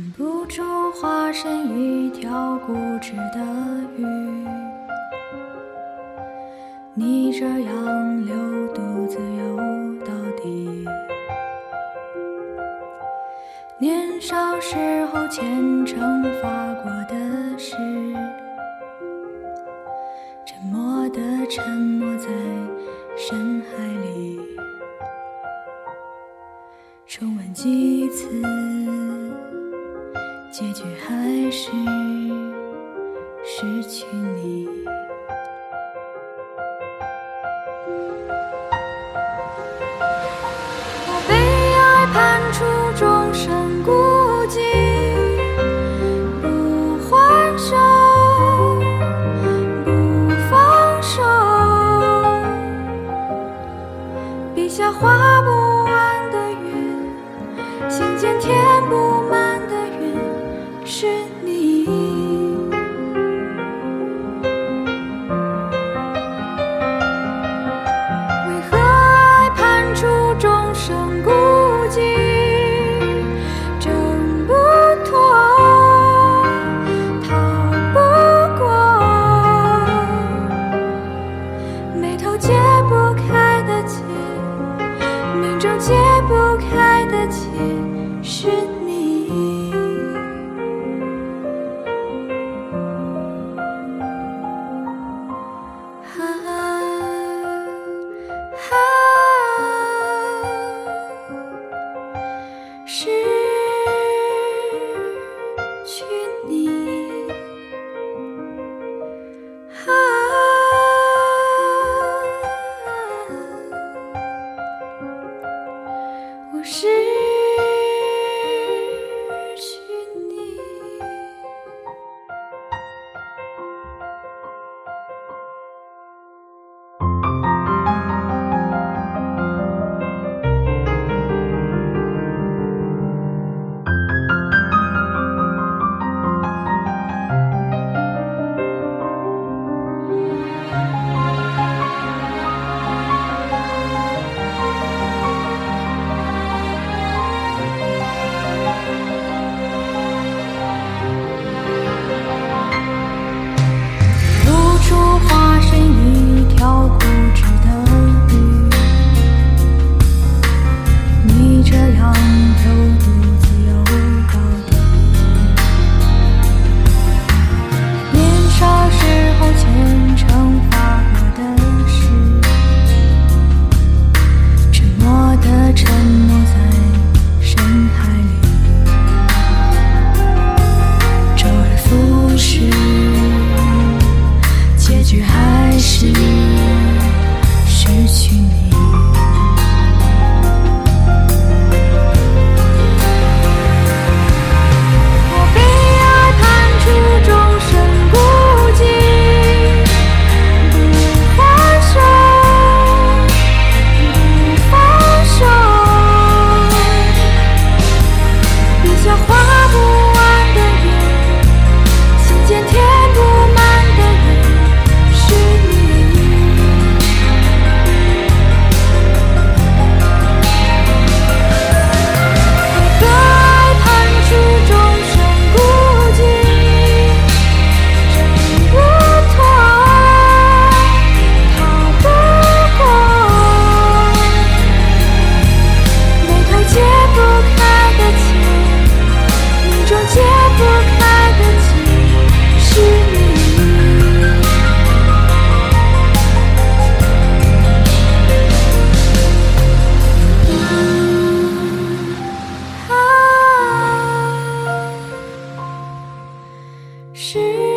忍不住化身一条固执的鱼逆着洋流独自游到底。年少时候虔诚发过的誓沉默的沉请你。我被爱判处终身孤寂不还手不放手。笔下画不完的圆心间填不满是是。